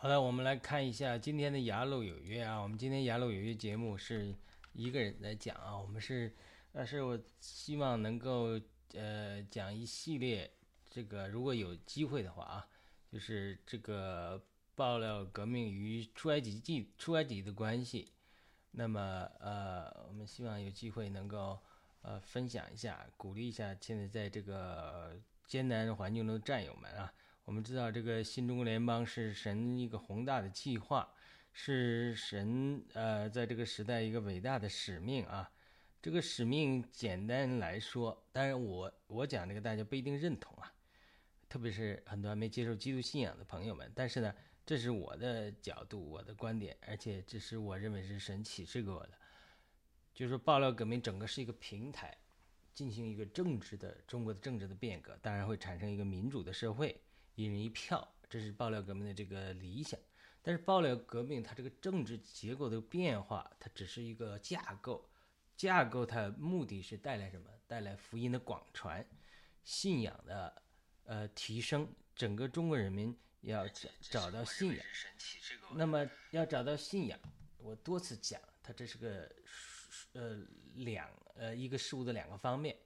好的，我们来看一下今天的《雅鲁有约》啊。我们今天《雅鲁有约》节目是一个人来讲啊。我们是，但是我希望能够呃讲一系列这个，如果有机会的话啊，就是这个爆料革命与出埃及记、出埃及的关系。那么呃，我们希望有机会能够呃分享一下，鼓励一下现在在这个艰难环境中的战友们啊。我们知道，这个新中国联邦是神一个宏大的计划，是神呃在这个时代一个伟大的使命啊。这个使命简单来说，当然我我讲这个大家不一定认同啊，特别是很多还没接受基督信仰的朋友们。但是呢，这是我的角度，我的观点，而且这是我认为是神启示给我的，就是说爆料革命整个是一个平台，进行一个政治的中国的政治的变革，当然会产生一个民主的社会。一人一票，这是爆料革命的这个理想。但是爆料革命它这个政治结构的变化，它只是一个架构，架构它目的是带来什么？带来福音的广传，信仰的呃提升。整个中国人民要找找到信仰。那么要找到信仰，我多次讲，它这是个呃两呃一个事物的两个方面。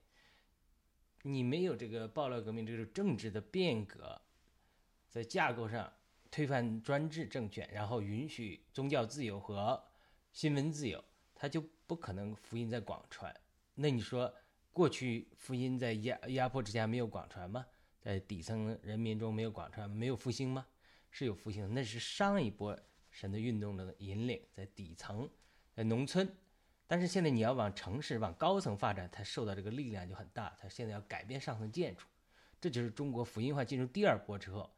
你没有这个爆料革命这种政治的变革。在架构上推翻专制政权，然后允许宗教自由和新闻自由，他就不可能福音在广传。那你说，过去福音在压压迫之下没有广传吗？在底层人民中没有广传，没有复兴吗？是有复兴，那是上一波神的运动的引领，在底层，在农村。但是现在你要往城市、往高层发展，它受到这个力量就很大。它现在要改变上层建筑，这就是中国福音化进入第二波之后。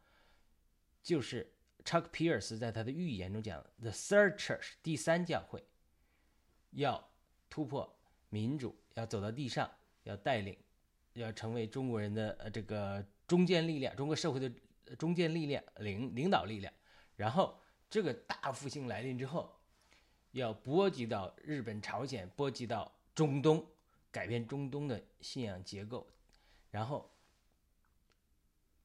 就是 Chuck Pierce 在他的预言中讲，The Third Church 第三教会要突破民主，要走到地上，要带领，要成为中国人的呃这个中坚力量，中国社会的中坚力量，领领导力量。然后这个大复兴来临之后，要波及到日本、朝鲜，波及到中东，改变中东的信仰结构。然后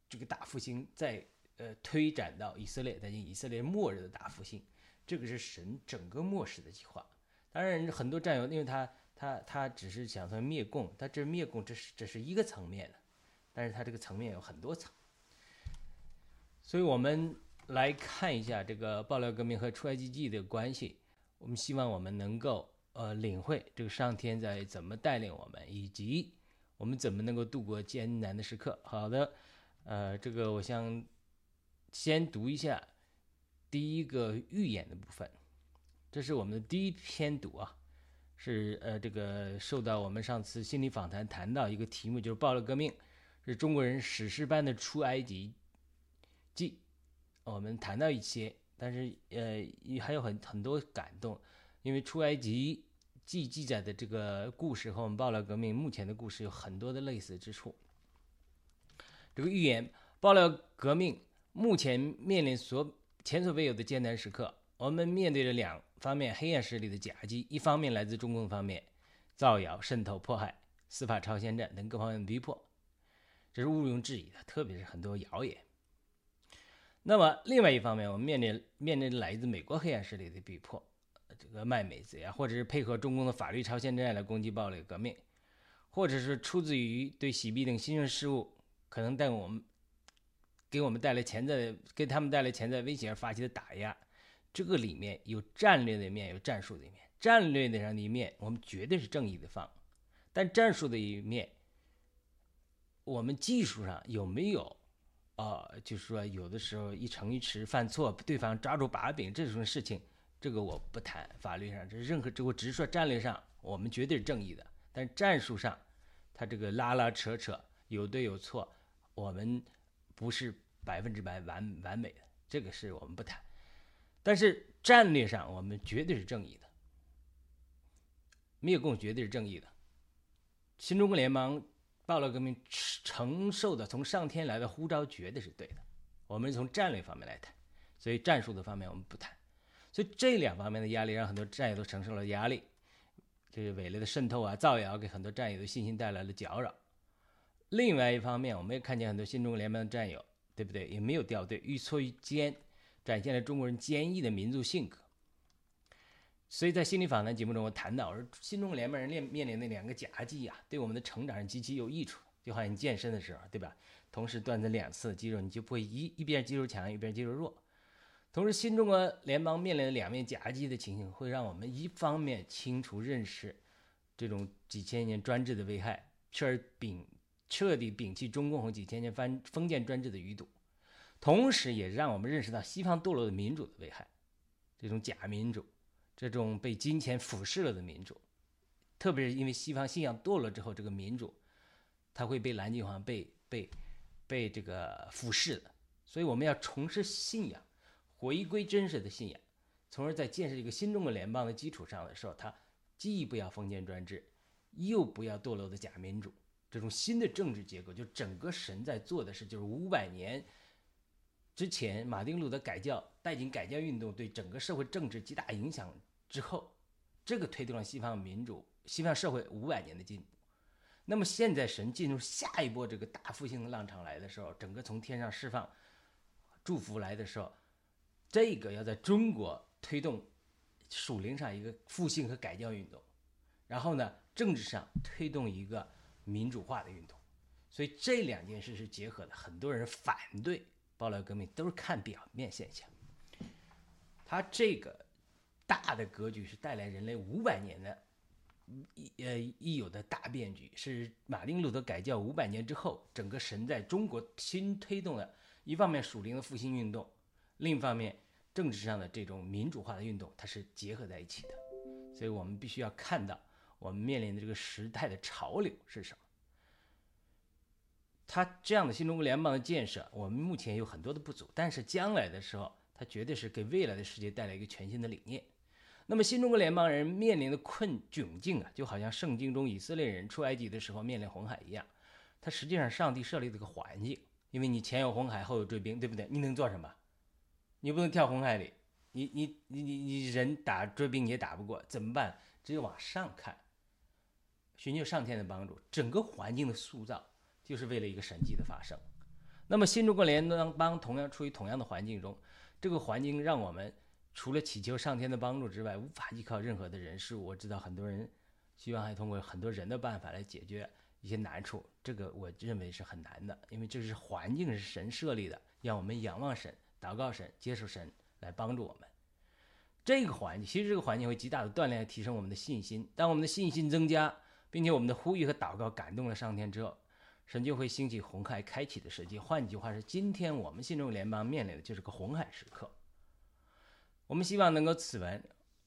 这个大复兴在。呃，推展到以色列，在以色列末日的大复兴，这个是神整个末世的计划。当然，很多战友，因为他他他只是想说灭共，他这灭共，这是这是一个层面的，但是他这个层面有很多层。所以我们来看一下这个爆料革命和出埃及记的关系。我们希望我们能够呃领会这个上天在怎么带领我们，以及我们怎么能够度过艰难的时刻。好的，呃，这个我想。先读一下第一个预演的部分，这是我们的第一篇读啊，是呃这个受到我们上次心理访谈谈到一个题目，就是暴了革命，是中国人史诗般的出埃及记，我们谈到一些，但是呃还有很很多感动，因为出埃及记记载的这个故事和我们暴了革命目前的故事有很多的类似之处。这个预言爆料革命。目前面临所前所未有的艰难时刻，我们面对着两方面黑暗势力的夹击：一方面来自中共方面造谣、渗透、迫害、司法超限战等各方面的逼迫，这是毋庸置疑的，特别是很多谣言。那么另外一方面，我们面临面临来自美国黑暗势力的逼迫，这个卖美贼啊，或者是配合中共的法律超限战来攻击暴力革命，或者是出自于对洗币等新兴事物可能带我们。给我们带来潜在的，给他们带来潜在威胁而发起的打压，这个里面有战略的一面，有战术的一面。战略的上的一面，我们绝对是正义的方；但战术的一面，我们技术上有没有？啊，就是说，有的时候一城一池犯错，对方抓住把柄这种事情，这个我不谈。法律上，这任何，这我只是说战略上，我们绝对是正义的。但战术上，他这个拉拉扯扯，有对有错，我们。不是百分之百完完美的，这个是我们不谈。但是战略上，我们绝对是正义的。灭共绝对是正义的。新中国联邦暴乱革命承受的从上天来的呼召，绝对是对的。我们从战略方面来谈，所以战术的方面我们不谈。所以这两方面的压力，让很多战友都承受了压力。这个伪劣的渗透啊、造谣，给很多战友的信心带来了搅扰。另外一方面，我们也看见很多新中国联盟的战友，对不对？也没有掉队，愈挫愈坚。展现了中国人坚毅的民族性格。所以在心理访谈节目中，我谈到，我说新中国联盟人面面临的两个夹击啊，对我们的成长是极其有益处。就好像你健身的时候，对吧？同时锻炼两次肌肉，你就不会一一边肌肉强一边肌肉弱。同时，新中国联邦面临的两面夹击的情形，会让我们一方面清楚认识这种几千年专制的危害，彻而秉彻底摒弃中共和几千年封封建专制的余毒；同时，也让我们认识到西方堕落的民主的危害，这种假民主。这种被金钱腐蚀了的民主，特别是因为西方信仰堕落之后，这个民主，它会被蓝金黄被被被这个腐蚀的。所以我们要重拾信仰，回归真实的信仰，从而在建设一个新中国联邦的基础上的时候，它既不要封建专制，又不要堕落的假民主。这种新的政治结构，就整个神在做的事，就是五百年。之前，马丁路德改教带进改教运动对整个社会政治极大影响之后，这个推动了西方民主、西方社会五百年的进步。那么现在神进入下一波这个大复兴的浪潮来的时候，整个从天上释放祝福来的时候，这个要在中国推动属灵上一个复兴和改教运动，然后呢，政治上推动一个民主化的运动。所以这两件事是结合的，很多人反对。爆料革命都是看表面现象，它这个大的格局是带来人类五百年的一呃一有的大变局，是马丁路德改教五百年之后，整个神在中国新推动的一方面属灵的复兴运动，另一方面政治上的这种民主化的运动，它是结合在一起的，所以我们必须要看到我们面临的这个时代的潮流是什么。他这样的新中国联邦的建设，我们目前有很多的不足，但是将来的时候，它绝对是给未来的世界带来一个全新的理念。那么，新中国联邦人面临的困窘境啊，就好像圣经中以色列人出埃及的时候面临红海一样，它实际上上帝设立这个环境，因为你前有红海，后有追兵，对不对？你能做什么？你不能跳红海里，你你你你你人打追兵也打不过，怎么办？只有往上看，寻求上天的帮助，整个环境的塑造。就是为了一个神迹的发生。那么新中国联邦同样处于同样的环境中，这个环境让我们除了祈求上天的帮助之外，无法依靠任何的人事物。我知道很多人希望还通过很多人的办法来解决一些难处，这个我认为是很难的，因为这是环境是神设立的，让我们仰望神、祷告神、接受神来帮助我们。这个环境其实这个环境会极大的锻炼、提升我们的信心。当我们的信心增加，并且我们的呼吁和祷告感动了上天之后，神就会兴起红海开启的时机。换句话是，今天我们新中国联邦面临的就是个红海时刻。我们希望能够此文，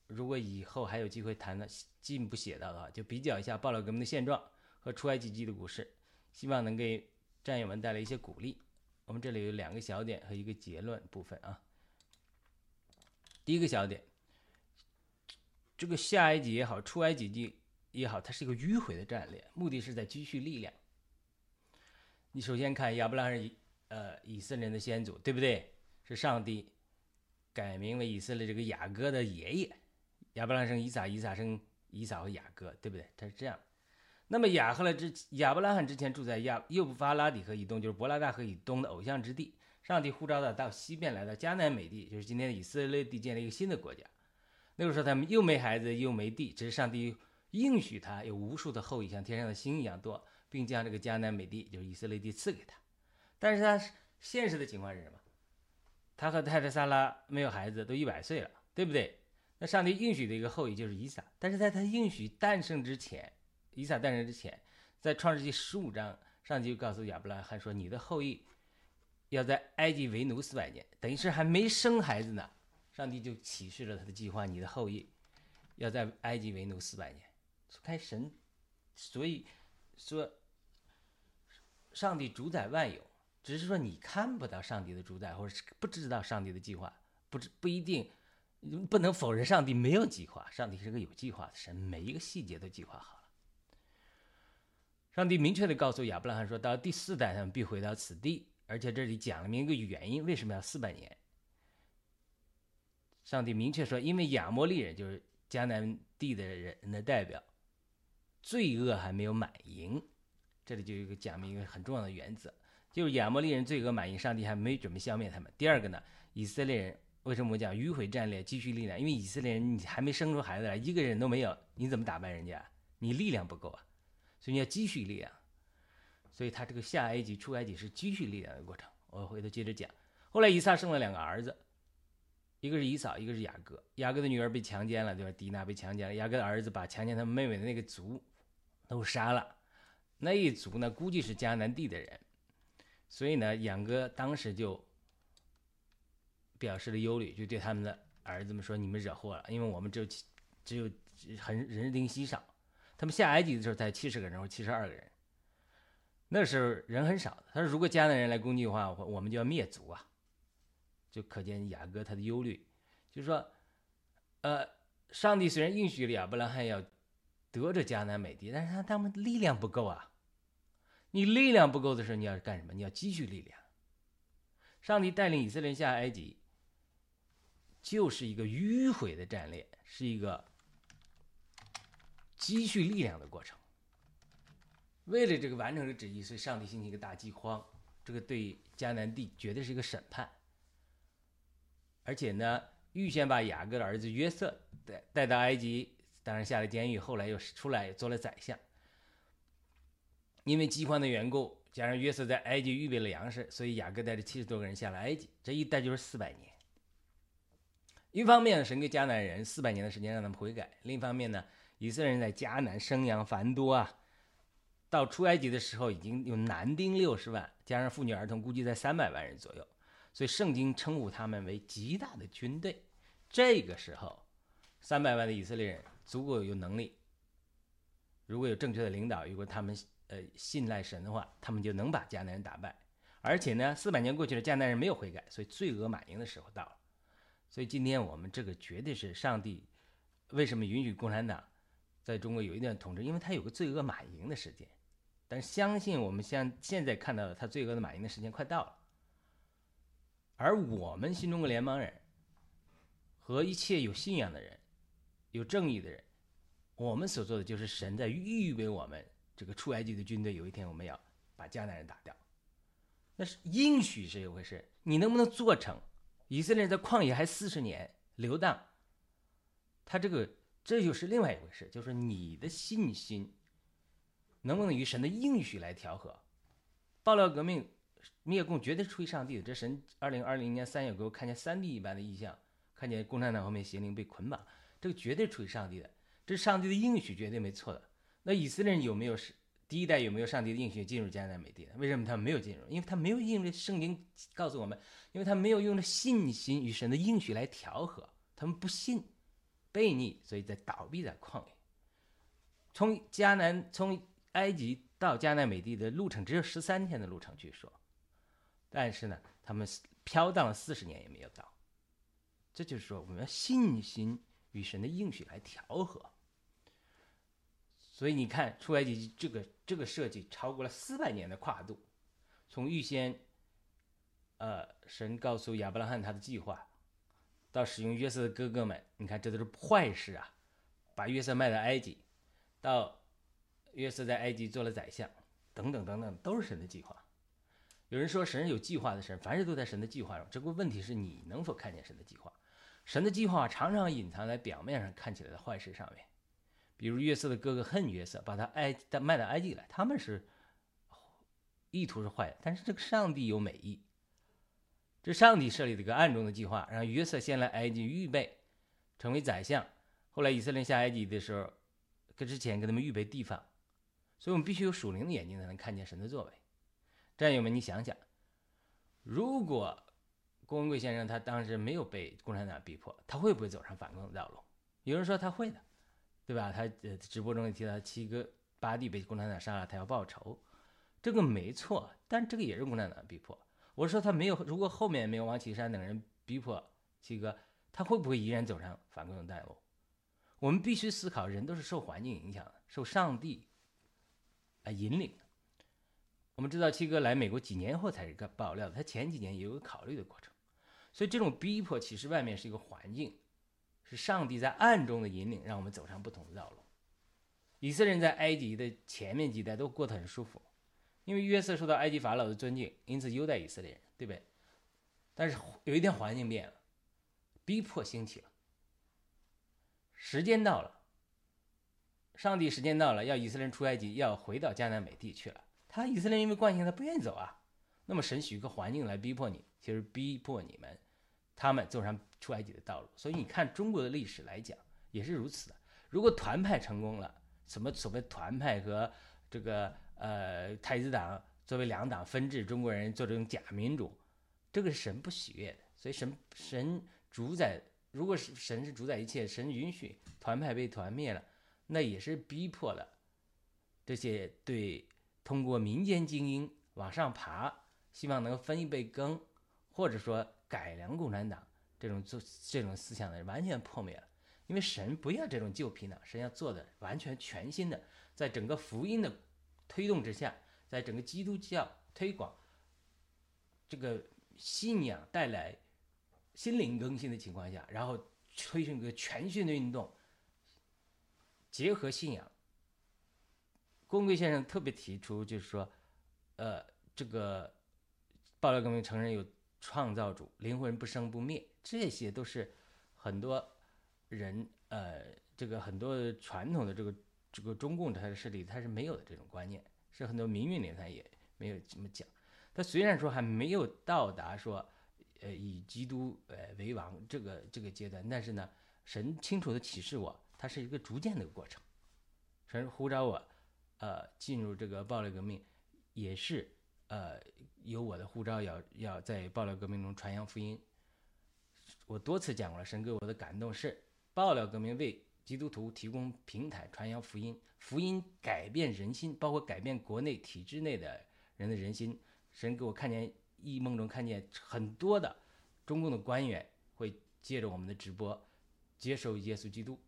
如果以后还有机会谈的进一步写到的话，就比较一下暴乱革命的现状和出埃及记的故事，希望能给战友们带来一些鼓励。我们这里有两个小点和一个结论部分啊。第一个小点，这个下埃及也好，出埃及记也好，它是一个迂回的战略，目的是在积蓄力量。你首先看亚伯拉罕是呃以色列人的先祖，对不对？是上帝改名为以色列这个雅各的爷爷，亚伯拉罕生以撒，以撒生以撒和雅各，对不对？他是这样。那么亚赫勒之亚伯拉罕之前住在亚幼布发拉底河以东，就是伯拉大河以东的偶像之地。上帝呼召他到西边来到迦南美地，就是今天的以色列地，建立一个新的国家。那个时候他们又没孩子又没地，只是上帝应许他有无数的后裔，像天上的星一样多。并将这个迦南美地，就是以色列地赐给他，但是他现实的情况是什么？他和太太撒拉没有孩子，都一百岁了，对不对？那上帝应许的一个后裔就是以撒，但是在他应许诞生之前，以撒诞生之前，在创世纪十五章，上帝就告诉亚伯拉罕说：“你的后裔要在埃及为奴四百年，等于是还没生孩子呢。”上帝就启示了他的计划：你的后裔要在埃及为奴四百年。开神，所以说。上帝主宰万有，只是说你看不到上帝的主宰，或者是不知道上帝的计划，不知不一定，不能否认上帝没有计划。上帝是个有计划的神，每一个细节都计划好了。上帝明确的告诉亚伯拉罕说，到第四代他们必回到此地，而且这里讲了明一个原因，为什么要四百年？上帝明确说，因为亚摩利人就是迦南地的人的代表，罪恶还没有满盈。这里就有一个讲明一个很重要的原则，就是亚摩利人罪恶满盈，上帝还没准备消灭他们。第二个呢，以色列人为什么我讲迂回战略、积蓄力量？因为以色列人你还没生出孩子来，一个人都没有，你怎么打败人家？你力量不够啊，所以你要积蓄力量。所以他这个下埃及、出埃及是积蓄力量的过程。我回头接着讲。后来以撒生了两个儿子，一个是以扫，一个是雅各。雅各的女儿被强奸了，对吧？迪娜被强奸了。雅各的儿子把强奸他妹妹的那个族都杀了。那一族呢，估计是迦南地的人，所以呢，雅各当时就。表示了忧虑，就对他们的儿子们说：“你们惹祸了，因为我们只有只有很人丁稀少。他们下埃及的时候才七十个人或七十二个人，那时候人很少。他说，如果迦南人来攻击的话，我们就要灭族啊！就可见雅各他的忧虑，就是说，呃，上帝虽然应许了亚伯拉罕要得着迦南美地，但是他他们力量不够啊！你力量不够的时候，你要干什么？你要积蓄力量。上帝带领以色列下埃及。”就是一个迂回的战略，是一个积蓄力量的过程。为了这个完成这个旨意，所以上帝兴起一个大饥荒，这个对迦南地绝对是一个审判。而且呢，预先把雅各的儿子约瑟带带到埃及，当然下了监狱，后来又出来做了宰相。因为饥荒的缘故，加上约瑟在埃及预备了粮食，所以雅各带着七十多个人下了埃及，这一待就是四百年。一方面，神给迦南人四百年的时间让他们悔改；另一方面呢，以色列人在迦南生养繁多啊，到出埃及的时候已经有男丁六十万，加上妇女儿童，估计在三百万人左右。所以圣经称呼他们为极大的军队。这个时候，三百万的以色列人足够有能力，如果有正确的领导，如果他们呃信赖神的话，他们就能把迦南人打败。而且呢，四百年过去了，迦南人没有悔改，所以罪恶满盈的时候到了。所以今天我们这个绝对是上帝为什么允许共产党在中国有一段统治？因为他有个罪恶满盈的时间。但相信我们像现在看到的，他罪恶的满盈的时间快到了。而我们新中国联邦人和一切有信仰的人、有正义的人，我们所做的就是神在预备我们这个出埃及的军队，有一天我们要把迦南人打掉。那是应许是一回事，你能不能做成？以色列人在旷野还四十年流荡，他这个这就是另外一回事，就是你的信心能不能与神的应许来调和？爆料革命灭共绝对出于上帝的。这神二零二零年三月给我看见三 D 一般的异象，看见共产党后面邪灵被捆绑，这个绝对出于上帝的，这是上帝的应许，绝对没错的。那以色列人有没有是？第一代有没有上帝的应许进入迦南美地？为什么他们没有进入？因为他没有用着圣经告诉我们，因为他没有用着信心与神的应许来调和，他们不信，悖逆，所以在倒闭在旷野。从迦南从埃及到迦南美地的路程只有十三天的路程，据说，但是呢，他们飘荡了四十年也没有到。这就是说，我们要信心与神的应许来调和。所以你看，出埃及这个这个设计超过了四百年的跨度，从预先，呃，神告诉亚伯拉罕他的计划，到使用约瑟的哥哥们，你看这都是坏事啊，把约瑟卖到埃及，到约瑟在埃及做了宰相，等等等等，都是神的计划。有人说神有计划的神，凡事都在神的计划中。这个问题是你能否看见神的计划？神的计划常常隐藏在表面上看起来的坏事上面。比如约瑟的哥哥恨约瑟，把他埃卖到埃及来，他们是意图是坏的，但是这个上帝有美意，这上帝设立了一个暗中的计划，让约瑟先来埃及预备成为宰相，后来以色列下埃及的时候，跟之前给他们预备地方，所以我们必须有属灵的眼睛才能看见神的作为。战友们，你想想，如果郭文贵先生他当时没有被共产党逼迫，他会不会走上反共的道路？有人说他会的。对吧？他呃，直播中也提到七哥八弟被共产党杀了，他要报仇，这个没错，但这个也是共产党逼迫。我说他没有，如果后面没有王岐山等人逼迫七哥，他会不会依然走上反共的道路？我们必须思考，人都是受环境影响的，受上帝啊引领的。我们知道七哥来美国几年后才是个爆料的，他前几年也有个考虑的过程，所以这种逼迫其实外面是一个环境。是上帝在暗中的引领，让我们走上不同的道路。以色列人在埃及的前面几代都过得很舒服，因为约瑟受到埃及法老的尊敬，因此优待以色列人，对不对？但是有一天环境变了，逼迫兴起了。时间到了，上帝时间到了，要以色列人出埃及，要回到迦南美地去了。他以色列人因为惯性，他不愿意走啊。那么神许一个环境来逼迫你，其实逼迫你们，他们走上出埃及的道路。所以你看中国的历史来讲也是如此的。如果团派成功了，什么所谓团派和这个呃太子党作为两党分治，中国人做这种假民主，这个是神不喜悦的。所以神神主宰，如果是神是主宰一切，神允许团派被团灭了，那也是逼迫了这些对通过民间精英往上爬。希望能分一杯羹，或者说改良共产党这种做这种思想的完全破灭了。因为神不要这种旧皮囊，神要做的完全全新的，在整个福音的推动之下，在整个基督教推广这个信仰带来心灵更新的情况下，然后推行一个全新的运动，结合信仰。公贵先生特别提出，就是说，呃，这个。爆料革命承认有创造主，灵魂不生不灭，这些都是很多人呃，这个很多传统的这个这个中共它的势力它是没有的这种观念，是很多民运里他也没有这么讲。他虽然说还没有到达说呃以基督呃为王这个这个阶段，但是呢，神清楚的启示我，它是一个逐渐的过程。神呼召我呃进入这个暴力革命，也是呃。有我的护照，要要在爆料革命中传扬福音。我多次讲过了，神给我的感动是爆料革命为基督徒提供平台，传扬福音，福音改变人心，包括改变国内体制内的人的人心。神给我看见异梦中看见很多的中共的官员会借着我们的直播接受耶稣基督。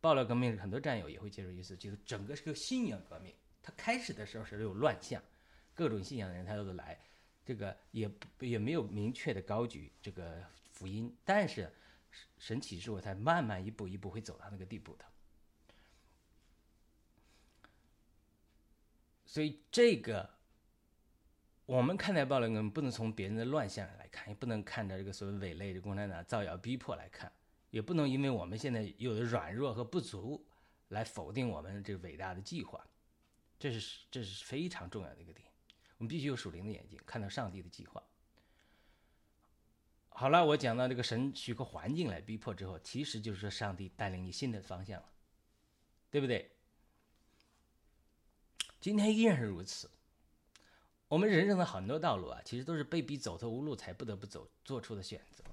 爆料革命很多战友也会接受耶稣基督，整个是个信仰革命。他开始的时候是有乱象。各种信仰的人他都来，这个也也没有明确的高举这个福音，但是神启示我才慢慢一步一步会走到那个地步的。所以这个我们看待暴乱我们，不能从别人的乱象来看，也不能看着这个所谓伪类的共产党造谣逼迫来看，也不能因为我们现在有的软弱和不足来否定我们这个伟大的计划，这是这是非常重要的一个点。我们必须有属灵的眼睛，看到上帝的计划。好了，我讲到这个神许可环境来逼迫之后，其实就是说上帝带领你新的方向了，对不对？今天依然是如此。我们人生的很多道路啊，其实都是被逼走投无路才不得不走做出的选择。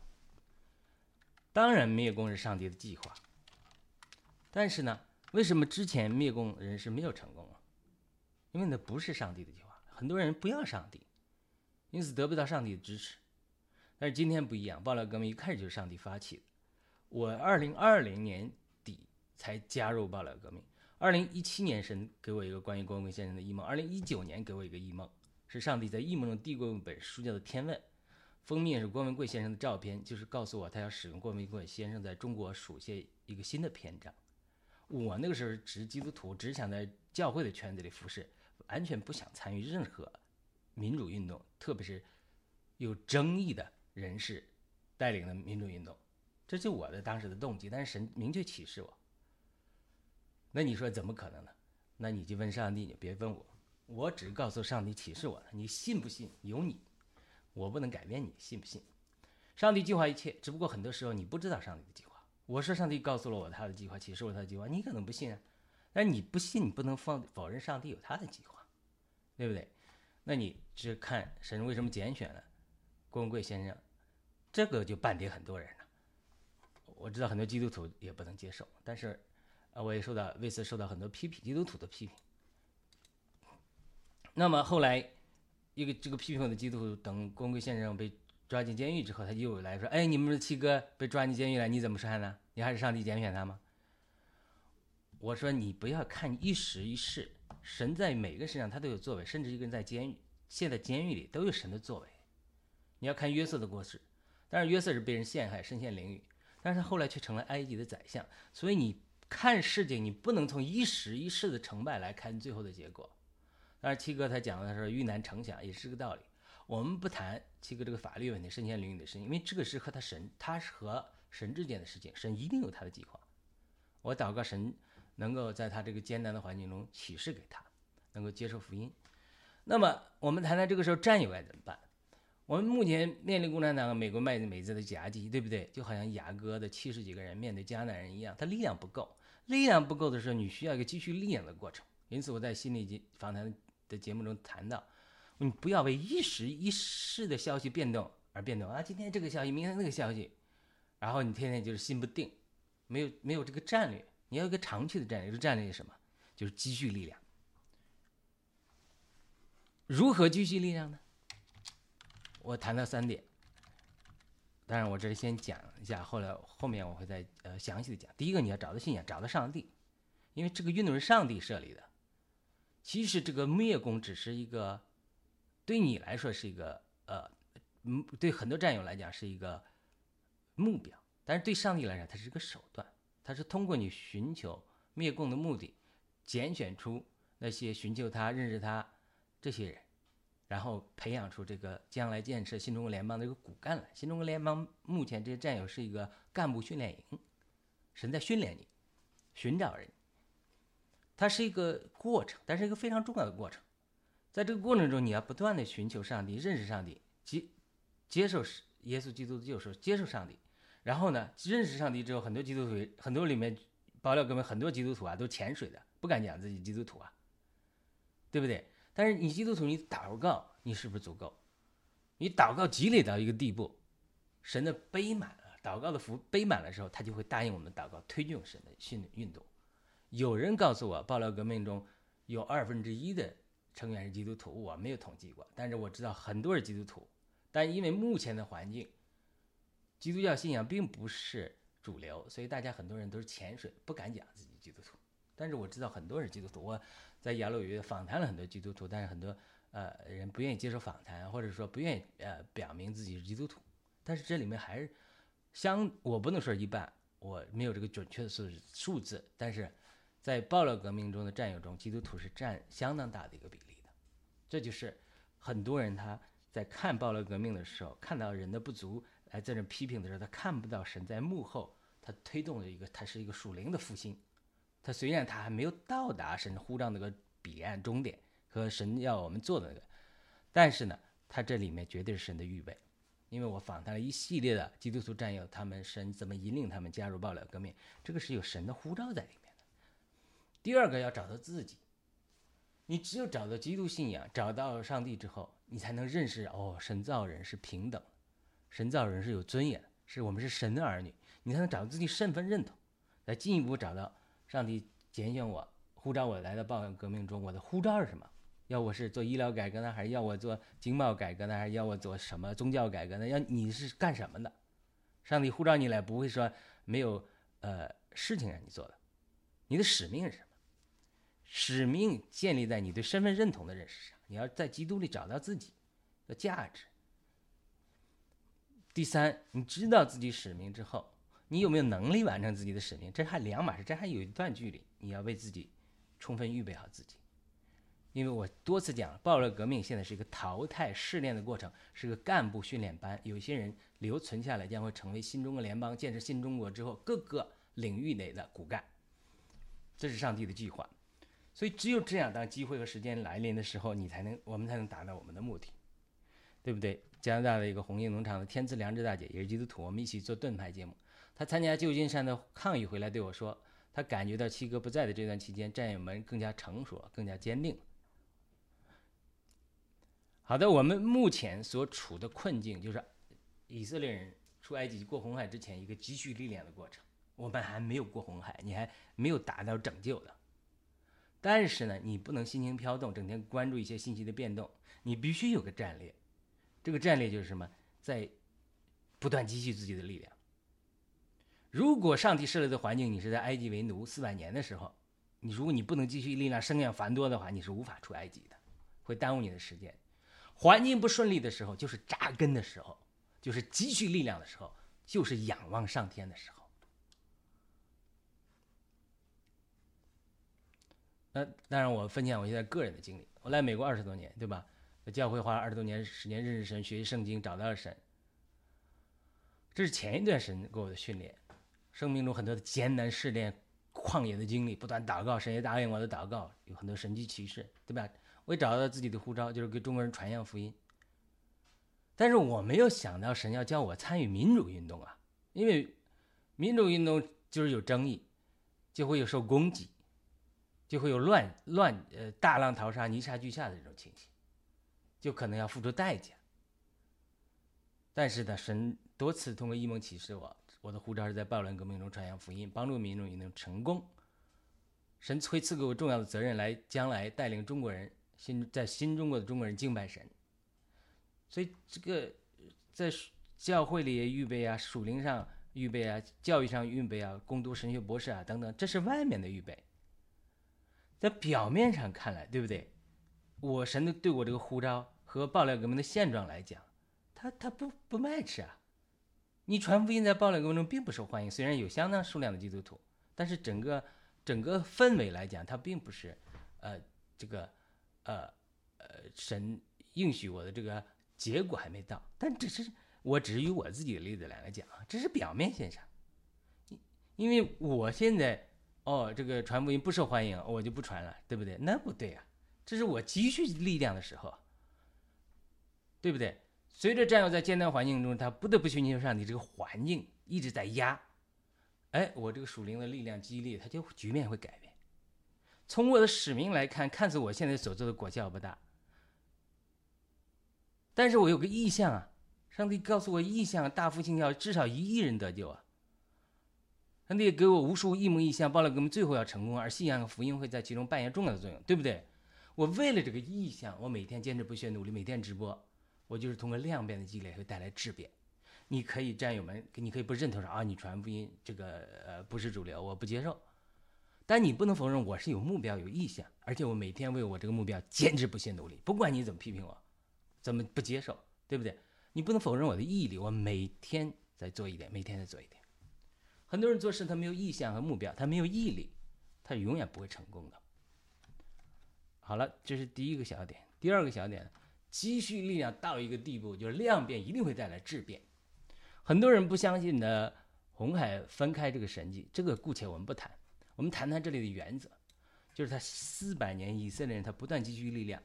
当然，灭共是上帝的计划，但是呢，为什么之前灭共人士没有成功啊？因为那不是上帝的计划。很多人不要上帝，因此得不到上帝的支持。但是今天不一样，爆料革命一开始就是上帝发起的。我二零二零年底才加入爆料革命。二零一七年神给我一个关于郭文贵先生的异梦。二零一九年给我一个异梦，是上帝在异梦中递给我一本书，叫做《天问》，封面是郭文贵先生的照片，就是告诉我他要使用郭文贵先生在中国书写一个新的篇章。我那个时候只是基督徒，只想在教会的圈子里服侍。完全不想参与任何民主运动，特别是有争议的人士带领的民主运动，这就我的当时的动机。但是神明确启示我，那你说怎么可能呢？那你就问上帝，你别问我，我只告诉上帝启示我了，你信不信由你，我不能改变你信不信。上帝计划一切，只不过很多时候你不知道上帝的计划。我说上帝告诉了我他的计划，启示我他的计划，你可能不信啊。但你不信，你不能放否认上帝有他的计划。对不对？那你只看神为什么拣选了郭文贵先生，这个就半点很多人了。我知道很多基督徒也不能接受，但是啊，我也受到为此受到很多批评，基督徒的批评。那么后来，一个这个批评我的基督徒，等郭文贵先生被抓进监狱之后，他又来说：“哎，你们的七哥被抓进监狱了，你怎么看呢？你还是上帝拣选他吗？”我说：“你不要看一时一事。”神在每个身上他都有作为，甚至一个人在监狱，现在监狱里都有神的作为。你要看约瑟的故事，但是约瑟是被人陷害，身陷囹圄，但是他后来却成了埃及的宰相。所以你看事情，你不能从一时一事的成败来看最后的结果。但是七哥他讲的是遇难成想，也是个道理。我们不谈七哥这个法律问题、身陷囹圄的事情，因为这个是和他神，他是和神之间的事情，神一定有他的计划。我祷告神能够在他这个艰难的环境中启示给他，能够接受福音。那么我们谈谈这个时候战友该怎么办？我们目前面临共产党、美国卖美子的夹击，对不对？就好像雅各的七十几个人面对迦南人一样，他力量不够，力量不够的时候，你需要一个积蓄力量的过程。因此，我在心理节访谈的节目中谈到，你不要为一时一事的消息变动而变动啊！今天这个消息，明天那个消息，然后你天天就是心不定，没有没有这个战略。你要一个长期的战略，这个战略是什么？就是积蓄力量。如何积蓄力量呢？我谈到三点，当然我这里先讲一下，后来后面我会再呃详细的讲。第一个，你要找到信仰，找到上帝，因为这个运动是上帝设立的。其实这个灭工只是一个，对你来说是一个呃，对很多战友来讲是一个目标，但是对上帝来讲，它是一个手段，他是通过你寻求灭共的目的，拣选出那些寻求他、认识他这些人。然后培养出这个将来建设新中国联邦的一个骨干来。新中国联邦目前这些战友是一个干部训练营，神在训练你，寻找人。它是一个过程，但是一个非常重要的过程。在这个过程中，你要不断的寻求上帝，认识上帝，接接受耶稣基督的救赎，接受上帝。然后呢，认识上帝之后，很多基督徒，很多里面爆料，革命很多基督徒啊，都潜水的，不敢讲自己基督徒啊，对不对？但是你基督徒，你祷告，你是不是足够？你祷告积累到一个地步，神的杯满了，祷告的福杯满的时候，他就会答应我们祷告，推进神的新运动。有人告诉我，爆料革命中有二分之一的成员是基督徒，我没有统计过，但是我知道很多是基督徒。但因为目前的环境，基督教信仰并不是主流，所以大家很多人都是潜水，不敢讲自己基督徒。但是我知道很多是基督徒，我。在雅鲁约访谈了很多基督徒，但是很多呃人不愿意接受访谈，或者说不愿意呃表明自己是基督徒。但是这里面还是相，我不能说一半，我没有这个准确的数数字。但是在暴乱革命中的战友中，基督徒是占相当大的一个比例的。这就是很多人他在看暴乱革命的时候，看到人的不足来在这批评的时候，他看不到神在幕后他推动了一个，他是一个属灵的复兴。他虽然他还没有到达神的呼召那个彼岸终点和神要我们做的那个，但是呢，他这里面绝对是神的预备，因为我访谈了一系列的基督徒战友，他们神怎么引领他们加入爆料革命，这个是有神的呼召在里面的。第二个要找到自己，你只有找到基督信仰，找到上帝之后，你才能认识哦，神造人是平等，神造人是有尊严，是我们是神的儿女，你才能找到自己身份认同，来进一步找到。上帝拣选我，呼召我来到报革命中。我的呼召是什么？要我是做医疗改革呢，还是要我做经贸改革呢，还是要我做什么宗教改革呢？要你是干什么的？上帝呼召你来，不会说没有呃事情让你做的。你的使命是什么？使命建立在你对身份认同的认识上。你要在基督里找到自己的价值。第三，你知道自己使命之后。你有没有能力完成自己的使命？这还两码事，这还有一段距离。你要为自己充分预备好自己，因为我多次讲，暴乱革命现在是一个淘汰试炼的过程，是个干部训练班。有些人留存下来，将会成为新中国联邦建设新中国之后各个领域内的骨干。这是上帝的计划，所以只有这样，当机会和时间来临的时候，你才能，我们才能达到我们的目的，对不对？加拿大的一个红叶农场的天赐良知大姐也是基督徒，我们一起做盾牌节目。他参加旧金山的抗议回来对我说：“他感觉到七哥不在的这段期间，战友们更加成熟，更加坚定。”好的，我们目前所处的困境就是以色列人出埃及过红海之前一个积蓄力量的过程。我们还没有过红海，你还没有达到拯救的。但是呢，你不能心情飘动，整天关注一些信息的变动，你必须有个战略。这个战略就是什么？在不断积蓄自己的力量。如果上帝设立的环境，你是在埃及为奴四百年的时候，你如果你不能积蓄力量生养繁多的话，你是无法出埃及的，会耽误你的时间。环境不顺利的时候，就是扎根的时候，就是积蓄力量的时候，就是仰望上天的时候。那当然，我分享我现在个人的经历，我来美国二十多年，对吧？教会花了二十多年时间认识神，学习圣经，找到了神。这是前一段神给我的训练，生命中很多的艰难试炼、旷野的经历，不断祷告，神也答应我的祷告，有很多神迹奇事，对吧？我也找到自己的呼召，就是给中国人传扬福音。但是我没有想到神要叫我参与民主运动啊，因为民主运动就是有争议，就会有受攻击，就会有乱乱呃大浪淘沙、泥沙俱下的这种情形，就可能要付出代价。但是呢，神多次通过异梦启示我，我的护照是在暴乱革命中传扬福音，帮助民众也能成功。神会赐给我重要的责任，来将来带领中国人新在新中国的中国人敬拜神。所以这个在教会里预备啊，属灵上预备啊，教育上预备啊，攻读神学博士啊等等，这是外面的预备。在表面上看来，对不对？我神的对我这个呼召和爆料革命的现状来讲。他他不不卖吃啊！你传福音在爆料革命中并不受欢迎，虽然有相当数量的基督徒，但是整个整个氛围来讲，它并不是，呃，这个，呃，呃，神应许我的这个结果还没到。但只是我只是以我自己的例子来来讲啊，这是表面现象。因因为我现在哦，这个传福音不受欢迎，我就不传了，对不对？那不对啊！这是我积蓄力量的时候，对不对？随着战友在艰难环境中，他不得不寻求上帝，这个环境一直在压，哎，我这个属灵的力量激励，他就局面会改变。从我的使命来看，看似我现在所做的果效不大，但是我有个意向啊，上帝告诉我意向，大复兴要至少一亿人得救啊。上帝给我无数一模一向，报了革命最后要成功，而信仰和福音会在其中扮演重要的作用，对不对？我为了这个意向，我每天坚持不懈努力，每天直播。我就是通过量变的积累会带来质变，你可以战友们，你可以不认同说啊，你传福音这个呃不是主流，我不接受，但你不能否认我是有目标有意向，而且我每天为我这个目标坚持不懈努力，不管你怎么批评我，怎么不接受，对不对？你不能否认我的毅力，我每天在做一点，每天在做一点。很多人做事他没有意向和目标，他没有毅力，他永远不会成功的。好了，这是第一个小点，第二个小点。积蓄力量到一个地步，就是量变一定会带来质变。很多人不相信的红海分开这个神迹，这个姑且我们不谈，我们谈谈这里的原则，就是他四百年以色列人他不断积蓄力量，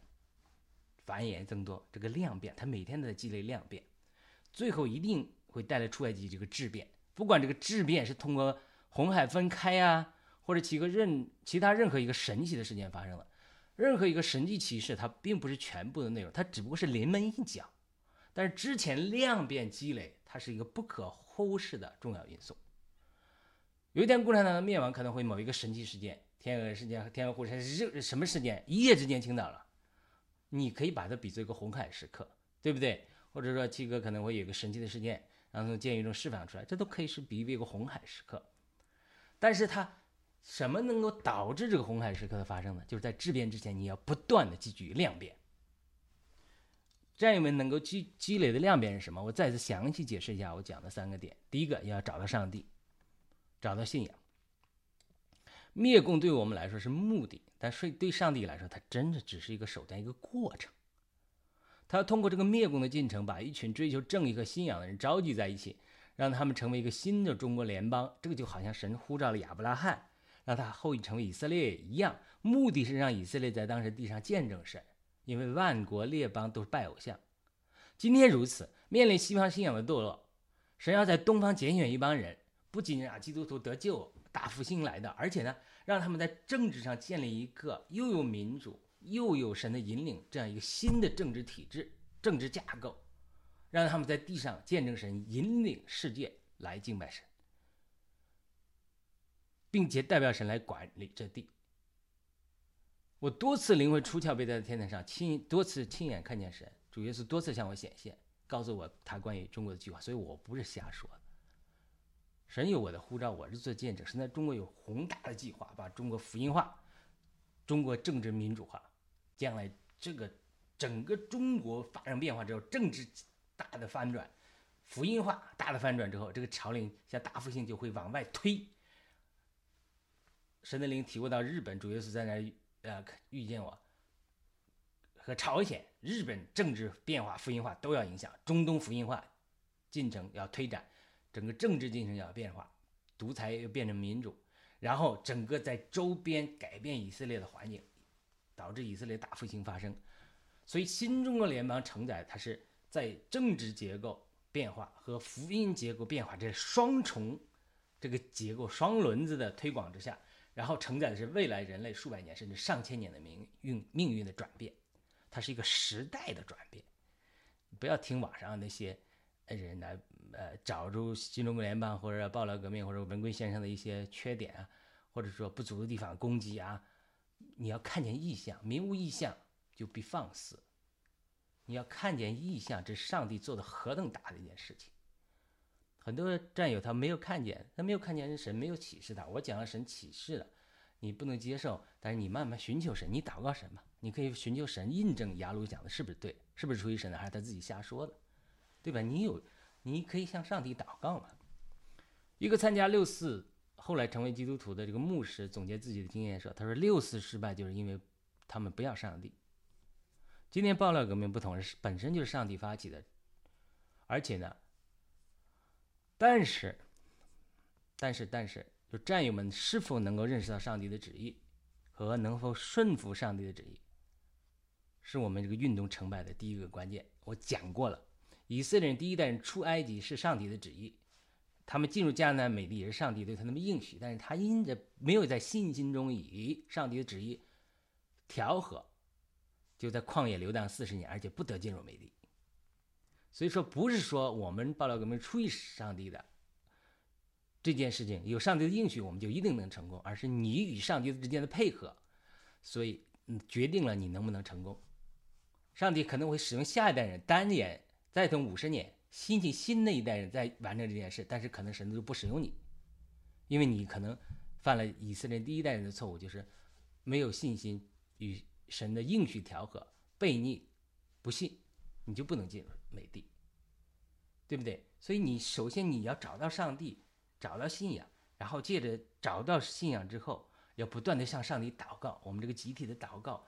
繁衍增多，这个量变，他每天都在积累量变，最后一定会带来出埃及这个质变。不管这个质变是通过红海分开啊，或者几个任其他任何一个神奇的事件发生了。任何一个神迹启示，它并不是全部的内容，它只不过是临门一脚。但是之前量变积累，它是一个不可忽视的重要因素。有一天共产党的灭亡可能会某一个神奇事件，天鹅事件和天鹅湖山是什么事件？一夜之间倾倒了，你可以把它比作一个红海时刻，对不对？或者说七哥可能会有一个神奇的事件，然后从监狱中释放出来，这都可以是比喻一个红海时刻。但是它。什么能够导致这个红海时刻的发生呢？就是在质变之前，你要不断的积聚量变。战友们能够积积累的量变是什么？我再次详细解释一下我讲的三个点。第一个，要找到上帝，找到信仰。灭共对我们来说是目的，但是对上帝来说，它真的只是一个手段，一个过程。他要通过这个灭共的进程，把一群追求正义和信仰的人召集在一起，让他们成为一个新的中国联邦。这个就好像神呼召了亚伯拉罕。让他后裔成为以色列一样，目的是让以色列在当时地上见证神，因为万国列邦都是拜偶像。今天如此，面临西方信仰的堕落，神要在东方拣选一帮人，不仅让基督徒得救、大复兴来的，而且呢，让他们在政治上建立一个又有民主又有神的引领这样一个新的政治体制、政治架构，让他们在地上见证神，引领世界来敬拜神。并且代表神来管理这地。我多次灵魂出窍，被在天台上亲多次亲眼看见神，主耶稣多次向我显现，告诉我他关于中国的计划，所以我不是瞎说。神有我的护照，我是做见证。神在中国有宏大的计划，把中国福音化，中国政治民主化。将来这个整个中国发生变化之后，政治大的翻转，福音化大的翻转之后，这个朝令像大复兴就会往外推。神的灵体会到日本主耶稣在那呃遇见我，和朝鲜、日本政治变化、福音化都要影响，中东福音化进程要推展，整个政治进程要变化，独裁又变成民主，然后整个在周边改变以色列的环境，导致以色列大复兴发生。所以新中国联邦承载它是在政治结构变化和福音结构变化这双重这个结构双轮子的推广之下。然后承载的是未来人类数百年甚至上千年的命运命运的转变，它是一个时代的转变。不要听网上那些人来呃找出新中国联邦或者爆料革命或者文贵先生的一些缺点啊，或者说不足的地方攻击啊。你要看见异象，明无异象就必放肆。你要看见异象，这是上帝做的何等大的一件事情。很多战友他没有看见，他没有看见神没有启示他。我讲了神启示了，你不能接受，但是你慢慢寻求神，你祷告神嘛，你可以寻求神印证雅鲁讲的是不是对，是不是出于神的，还是他自己瞎说的，对吧？你有，你可以向上帝祷告嘛。一个参加六四后来成为基督徒的这个牧师总结自己的经验说，他说六四失败就是因为他们不要上帝。今天爆料革命不同是本身就是上帝发起的，而且呢。但是，但是，但是，就战友们是否能够认识到上帝的旨意，和能否顺服上帝的旨意，是我们这个运动成败的第一个关键。我讲过了，以色列人第一代人出埃及是上帝的旨意，他们进入迦南美地也是上帝对他们应许，但是他因着没有在信心中以上帝的旨意调和，就在旷野流荡四十年，而且不得进入美地。所以说，不是说我们爆料革命出于上帝的这件事情有上帝的应许，我们就一定能成功，而是你与上帝之间的配合，所以，决定了你能不能成功。上帝可能会使用下一代人单眼再等五十年，新进新的一代人再完成这件事，但是可能神就不使用你，因为你可能犯了以色列第一代人的错误，就是没有信心与神的应许调和，悖逆，不信，你就不能进入。美帝，对不对？所以你首先你要找到上帝，找到信仰，然后借着找到信仰之后，要不断的向上帝祷告。我们这个集体的祷告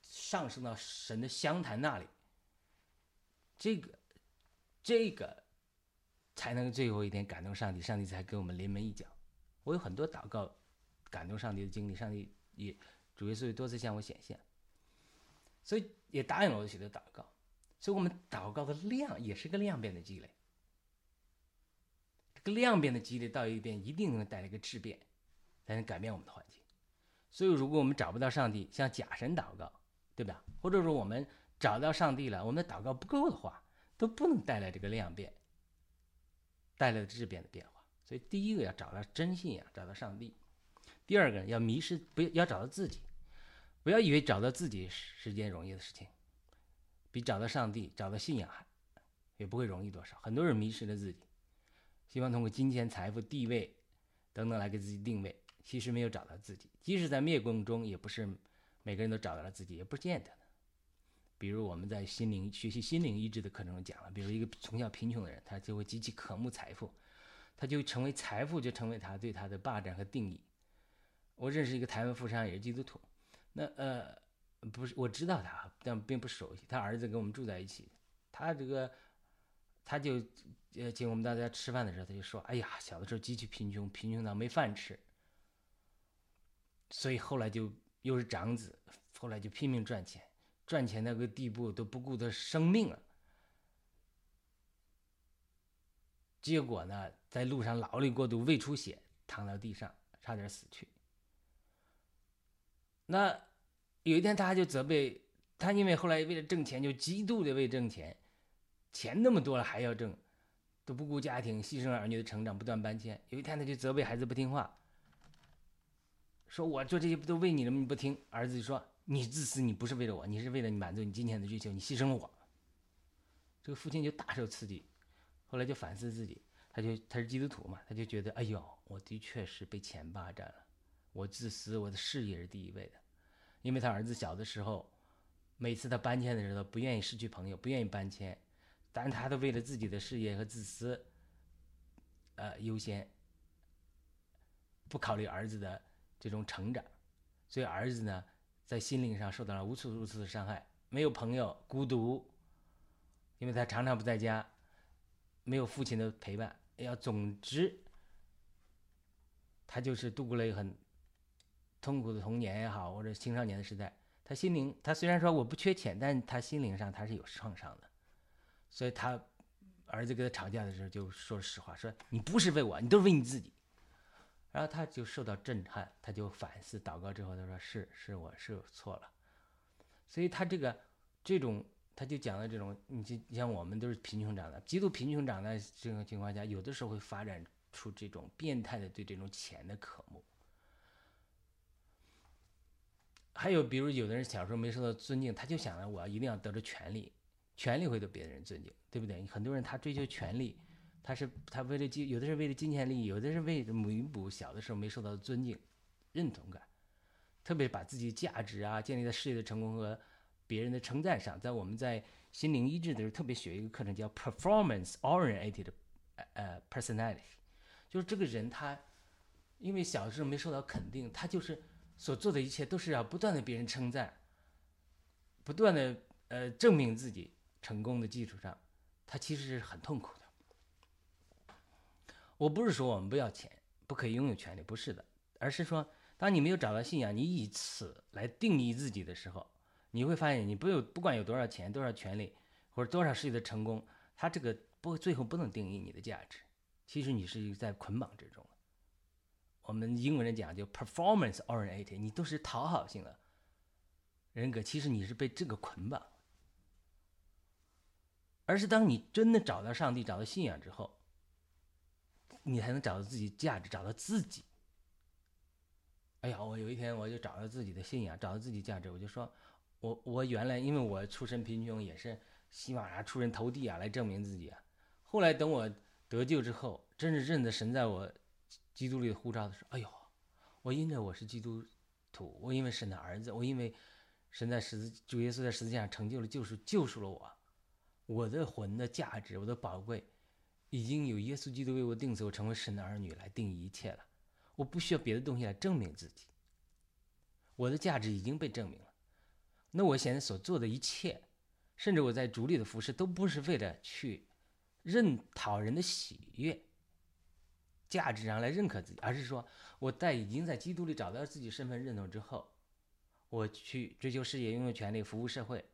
上升到神的香坛那里，这个这个才能最后一天感动上帝，上帝才给我们临门一脚。我有很多祷告感动上帝的经历，上帝也主耶稣多次向我显现，所以也答应了我许多祷告。所以，我们祷告的量也是个量变的积累。这个量变的积累到一边，一定能带来一个质变，才能改变我们的环境。所以，如果我们找不到上帝，向假神祷告，对吧？或者说我们找到上帝了，我们的祷告不够的话，都不能带来这个量变，带来的质变的变化。所以，第一个要找到真信仰，找到上帝；第二个要迷失，不要要找到自己，不要以为找到自己是件容易的事情。比找到上帝、找到信仰还也不会容易多少。很多人迷失了自己，希望通过金钱、财富、地位等等来给自己定位，其实没有找到自己。即使在灭共中，也不是每个人都找到了自己，也不见得。比如我们在心灵学习心灵医治的课程中讲了，比如一个从小贫穷的人，他就会极其渴慕财富，他就成为财富就成为他对他的霸占和定义。我认识一个台湾富商，也是基督徒，那呃。不是我知道他，但并不熟悉。他儿子跟我们住在一起，他这个，他就呃请我们大家吃饭的时候，他就说：“哎呀，小的时候极其贫穷，贫穷到没饭吃。”所以后来就又是长子，后来就拼命赚钱，赚钱那个地步都不顾他生命了。结果呢，在路上劳累过度，胃出血，躺到地上，差点死去。那。有一天，他就责备他，因为后来为了挣钱，就极度的为挣钱，钱那么多了还要挣，都不顾家庭，牺牲儿女的成长，不断搬迁。有一天，他就责备孩子不听话，说：“我做这些不都为你了吗？你不听。”儿子就说：“你自私，你不是为了我，你是为了你满足你今天的追求，你牺牲了我。”这个父亲就大受刺激，后来就反思自己，他就他是基督徒嘛，他就觉得：“哎呦，我的确是被钱霸占了，我自私，我的事业是第一位的。”因为他儿子小的时候，每次他搬迁的时候，不愿意失去朋友，不愿意搬迁，但他都为了自己的事业和自私，呃，优先，不考虑儿子的这种成长，所以儿子呢，在心灵上受到了无数如此的伤害，没有朋友，孤独，因为他常常不在家，没有父亲的陪伴。要总之，他就是度过了一个很痛苦的童年也好，或者青少年的时代。他心灵，他虽然说我不缺钱，但他心灵上他是有创伤的。所以他儿子跟他吵架的时候就说实话，说你不是为我，你都是为你自己。然后他就受到震撼，他就反思祷告之后，他说是是我是错了。所以他这个这种他就讲的这种，你就像我们都是贫穷长的，极度贫穷长大这种情况下，有的时候会发展出这种变态的对这种钱的渴慕。还有，比如有的人小时候没受到尊敬，他就想着我要一定要得着权利，权利会得别人尊敬，对不对？很多人他追求权利，他是他为了金，有的是为了金钱利益，有的是为了弥补小的时候没受到尊敬、认同感，特别把自己价值啊建立在事业的成功和别人的称赞上。在我们在心灵医治的时候，特别学一个课程叫 performance oriented 呃 personality，就是这个人他因为小时候没受到肯定，他就是。所做的一切都是要不断的别人称赞，不断的呃证明自己成功的基础上，他其实是很痛苦的。我不是说我们不要钱，不可以拥有权利，不是的，而是说，当你没有找到信仰，你以此来定义自己的时候，你会发现，你不有不管有多少钱、多少权利或者多少事业的成功，他这个不最后不能定义你的价值。其实你是在捆绑之中。我们英文人讲就 performance oriented，你都是讨好性的人格，其实你是被这个捆绑。而是当你真的找到上帝、找到信仰之后，你才能找到自己价值，找到自己。哎呀，我有一天我就找到自己的信仰，找到自己价值，我就说，我我原来因为我出身贫穷，也是希望啊出人头地啊来证明自己啊。后来等我得救之后，真是认得神在我。基督里的护照的时候，哎呦，我因着我是基督徒，我因为神的儿子，我因为神在十字主耶稣在十字架上成就了救赎，救赎了我，我的魂的价值，我的宝贵，已经有耶稣基督为我定死，我成为神的儿女来定义一切了。我不需要别的东西来证明自己，我的价值已经被证明了。那我现在所做的一切，甚至我在主里的服饰，都不是为了去认讨人的喜悦。价值上来认可自己，而是说我在已经在基督里找到自己身份认同之后，我去追求事业、拥有权利、服务社会。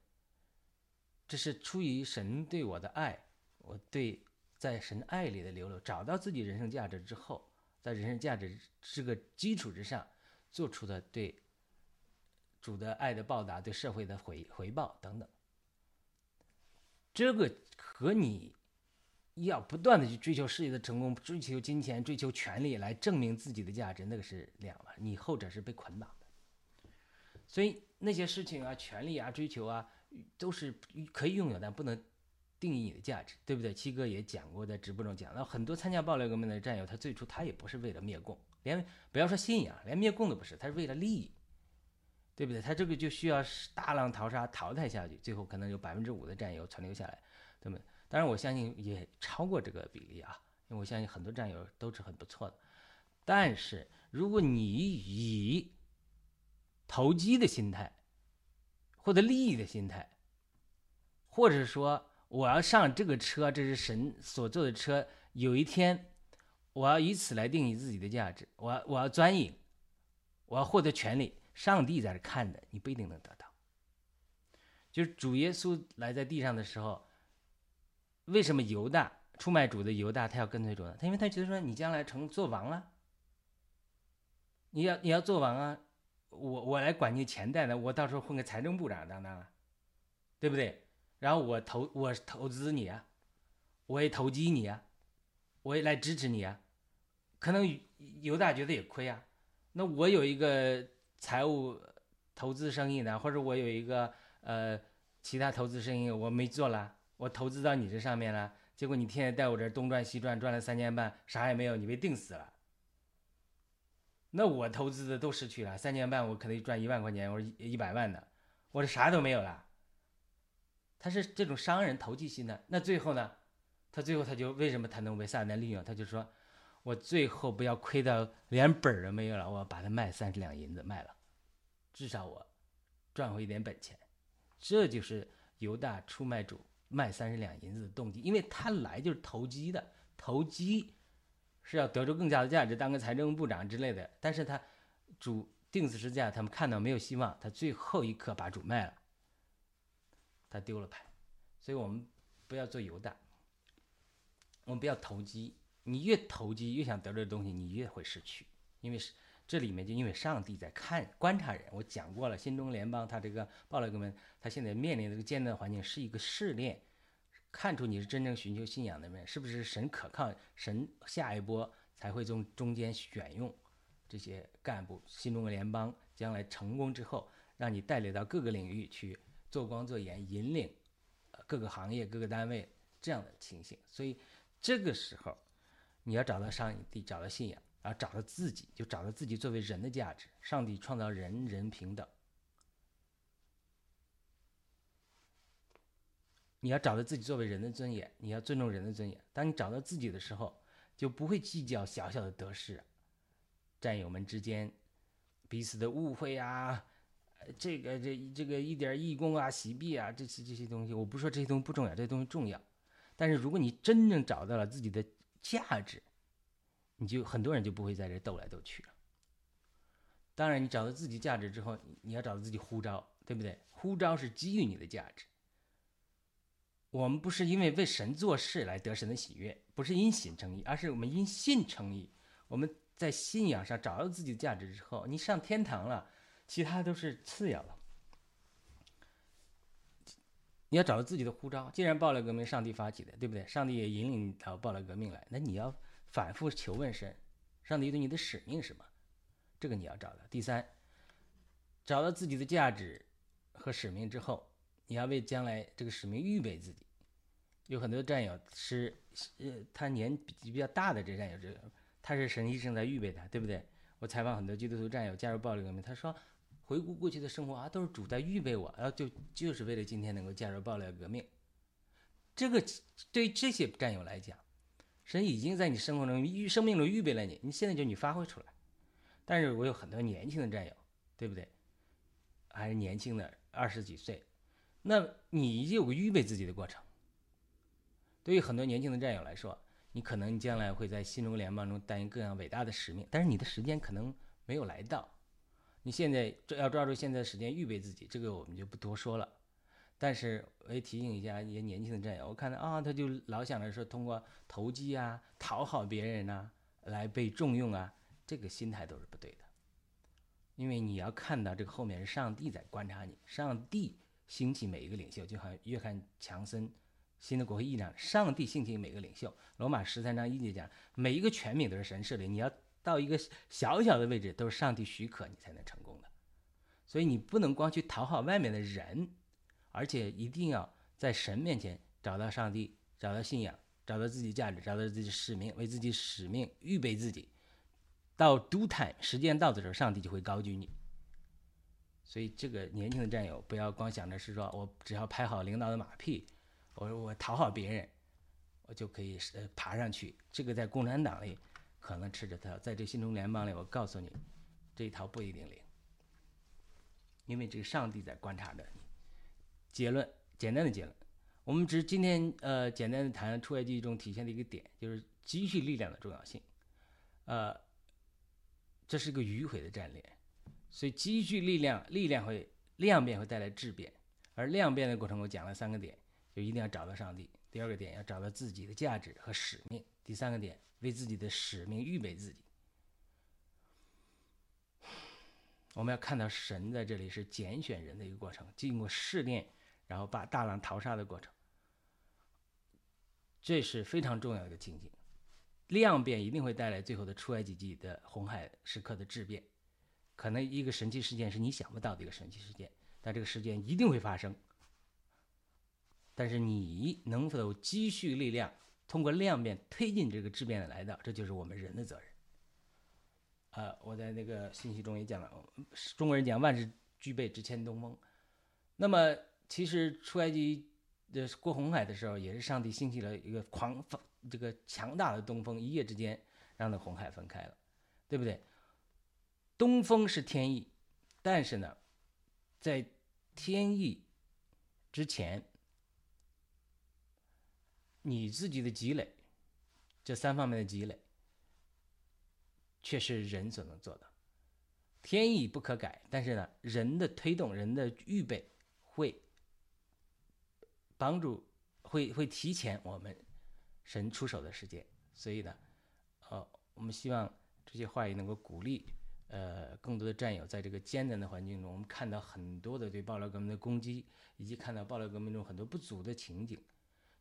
这是出于神对我的爱，我对在神爱里的流露，找到自己人生价值之后，在人生价值这个基础之上做出的对主的爱的报答、对社会的回回报等等。这个和你。要不断的去追求事业的成功，追求金钱，追求权利来证明自己的价值，那个是两码。你后者是被捆绑的，所以那些事情啊、权利啊、追求啊，都是可以拥有，但不能定义你的价值，对不对？七哥也讲过，在直播中讲，那很多参加暴力革命的战友，他最初他也不是为了灭共，连不要说信仰，连灭共都不是，他是为了利益，对不对？他这个就需要大浪淘沙淘汰下去，最后可能有百分之五的战友存留下来，对不对？当然，我相信也超过这个比例啊，因为我相信很多战友都是很不错的。但是，如果你以投机的心态，获得利益的心态，或者说我要上这个车，这是神所坐的车，有一天我要以此来定义自己的价值，我要我要钻营，我要获得权利，上帝在这看着，你不一定能得到。就是主耶稣来在地上的时候。为什么犹大出卖主的犹大他要跟随主呢？他因为他觉得说你将来成做王了，你要你要做王啊，我我来管你钱袋呢，我到时候混个财政部长当当啊，对不对？然后我投我投资你啊，我也投机你啊，我也来支持你啊。可能犹大觉得也亏啊，那我有一个财务投资生意呢，或者我有一个呃其他投资生意我没做了。我投资到你这上面了，结果你天天在我这东转西转，转了三年半，啥也没有，你被定死了。那我投资的都失去了，三年半我可能赚一万块钱，或者一一百万的，我这啥都没有了。他是这种商人投机心的，那最后呢？他最后他就为什么他能被撒旦利用？他就说，我最后不要亏到连本儿都没有了，我把它卖三十两银子卖了，至少我赚回一点本钱。这就是犹大出卖主卖三十两银子的动机，因为他来就是投机的，投机是要得出更加的价值，当个财政部长之类的。但是他主定死十字架，他们看到没有希望，他最后一刻把主卖了，他丢了牌。所以我们不要做犹大，我们不要投机。你越投机，越想得到的东西，你越会失去，因为是。这里面就因为上帝在看观察人，我讲过了，新中国联邦他这个暴乱革命，他现在面临这个艰难的环境是一个试炼，看出你是真正寻求信仰的人，是不是神可靠，神下一波才会从中间选用这些干部。新中国联邦将来成功之后，让你带领到各个领域去做光做盐，引领各个行业、各个单位这样的情形。所以这个时候，你要找到上帝，找到信仰。然后找到自己，就找到自己作为人的价值。上帝创造人人平等，你要找到自己作为人的尊严，你要尊重人的尊严。当你找到自己的时候，就不会计较小小的得失，战友们之间彼此的误会啊，这个这这个一点义工啊、洗币啊，这些这些东西，我不说这些东西不重要，这些东西重要。但是如果你真正找到了自己的价值，你就很多人就不会在这斗来斗去了。当然，你找到自己价值之后，你要找到自己呼召，对不对？呼召是基于你的价值。我们不是因为为神做事来得神的喜悦，不是因信称义，而是我们因信称义。我们在信仰上找到自己的价值之后，你上天堂了，其他都是次要的。你要找到自己的呼召。既然暴了革命上帝发起的，对不对？上帝也引领到暴了革命来，那你要。反复求问神，上帝对你的使命是什么？这个你要找到。第三，找到自己的价值和使命之后，你要为将来这个使命预备自己。有很多战友是，呃，他年比比较大的这战友，这个他是神医生在预备他，对不对？我采访很多基督徒战友加入暴力革命，他说，回顾过去的生活啊，都是主在预备我，然后就就是为了今天能够加入暴力革命。这个对这些战友来讲。神已经在你生活中预生命中预备了你，你现在就你发挥出来。但是我有很多年轻的战友，对不对？还是年轻的二十几岁，那你已经有个预备自己的过程。对于很多年轻的战友来说，你可能将来会在新中国联邦中担任各样伟大的使命，但是你的时间可能没有来到。你现在要抓住现在时间预备自己，这个我们就不多说了。但是我也提醒一下一些年轻的战友，我看到啊，他就老想着说通过投机啊、讨好别人呐来被重用啊，这个心态都是不对的。因为你要看到这个后面是上帝在观察你，上帝兴起每一个领袖，就好像约翰·强森新的国会议长，上帝兴起每个领袖。罗马十三章一节讲，每一个权柄都是神设立，你要到一个小小的位置都是上帝许可你才能成功的，所以你不能光去讨好外面的人。而且一定要在神面前找到上帝，找到信仰，找到自己价值，找到自己使命，为自己使命预备自己。到 do time 时间到的时候，上帝就会高举你。所以，这个年轻的战友不要光想着是说我只要拍好领导的马屁，我我讨好别人，我就可以呃爬上去。这个在共产党里可能吃着套，在这新中联邦里，我告诉你，这一套不一定灵，因为这个上帝在观察着你。结论，简单的结论，我们只今天呃简单的谈出埃及中体现的一个点，就是积蓄力量的重要性。呃，这是一个迂回的战略，所以积蓄力量，力量会量变会带来质变，而量变的过程我讲了三个点，就一定要找到上帝。第二个点要找到自己的价值和使命。第三个点为自己的使命预备自己。我们要看到神在这里是拣选人的一个过程，经过试炼。然后把大浪淘沙的过程，这是非常重要的一个情景。量变一定会带来最后的出埃及记的红海时刻的质变，可能一个神奇事件是你想不到的一个神奇事件，但这个事件一定会发生。但是你能否积蓄力量，通过量变推进这个质变的来到，这就是我们人的责任。呃，我在那个信息中也讲了，中国人讲万事俱备，只欠东风。那么。其实出埃及的过红海的时候，也是上帝兴起了一个狂风，这个强大的东风，一夜之间让那红海分开了，对不对？东风是天意，但是呢，在天意之前，你自己的积累，这三方面的积累，却是人所能做的。天意不可改，但是呢，人的推动、人的预备会帮助，会会提前我们神出手的时间。所以呢，呃，我们希望这些话语能够鼓励，呃，更多的战友在这个艰难的环境中，我们看到很多的对暴乱革命的攻击，以及看到暴乱革命中很多不足的情景。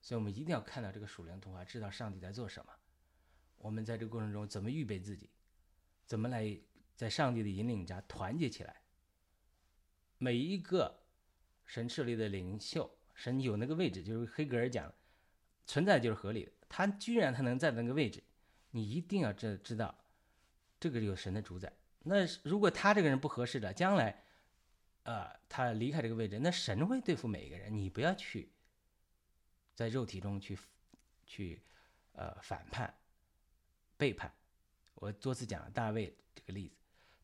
所以我们一定要看到这个属灵图画，知道上帝在做什么。我们在这个过程中怎么预备自己，怎么来。在上帝的引领下团结起来。每一个神设立的领袖，神有那个位置，就是黑格尔讲，存在就是合理的。他居然他能在那个位置，你一定要知知道，这个有神的主宰。那如果他这个人不合适的，将来，啊，他离开这个位置，那神会对付每一个人。你不要去在肉体中去去呃反叛、背叛。我多次讲了大卫这个例子。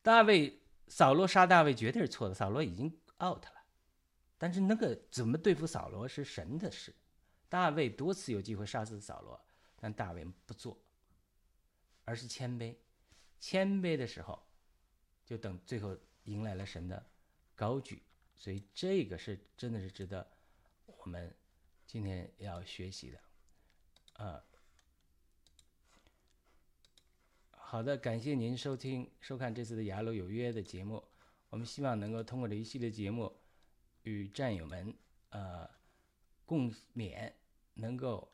大卫扫罗杀大卫绝对是错的，扫罗已经 out 了。但是那个怎么对付扫罗是神的事。大卫多次有机会杀死扫罗，但大卫不做，而是谦卑。谦卑的时候，就等最后迎来了神的高举。所以这个是真的是值得我们今天要学习的，啊。好的，感谢您收听、收看这次的《雅鲁有约》的节目。我们希望能够通过这一系列节目，与战友们呃共勉，能够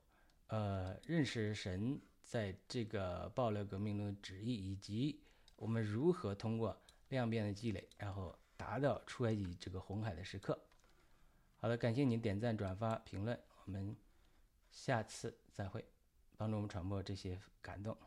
呃认识神在这个暴乱革命中的旨意，以及我们如何通过量变的积累，然后达到出埃及这个红海的时刻。好的，感谢您点赞、转发、评论，我们下次再会，帮助我们传播这些感动。